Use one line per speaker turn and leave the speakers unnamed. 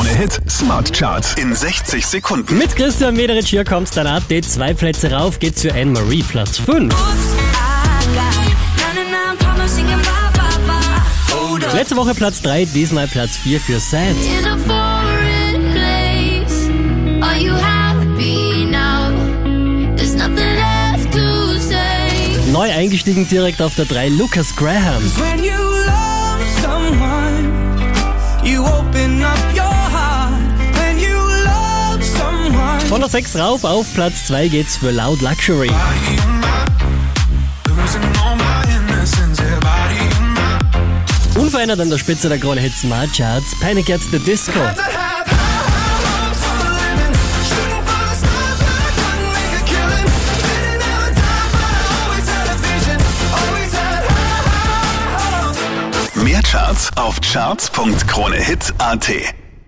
Krone Hit Smart Charts in 60 Sekunden.
Mit Christian Mederich hier kommt dein Update. Zwei Plätze rauf geht's für Anne-Marie, Platz 5. Letzte Woche Platz 3, diesmal Platz 4 für Sad. Neu eingestiegen direkt auf der 3, Lucas Graham. Von der 6 rauf auf Platz 2 geht's für Loud Luxury. Unverändert an der Spitze der Krone Hit Smart Charts, Panic at the Disco.
Mehr Charts auf charts.kronehit.at.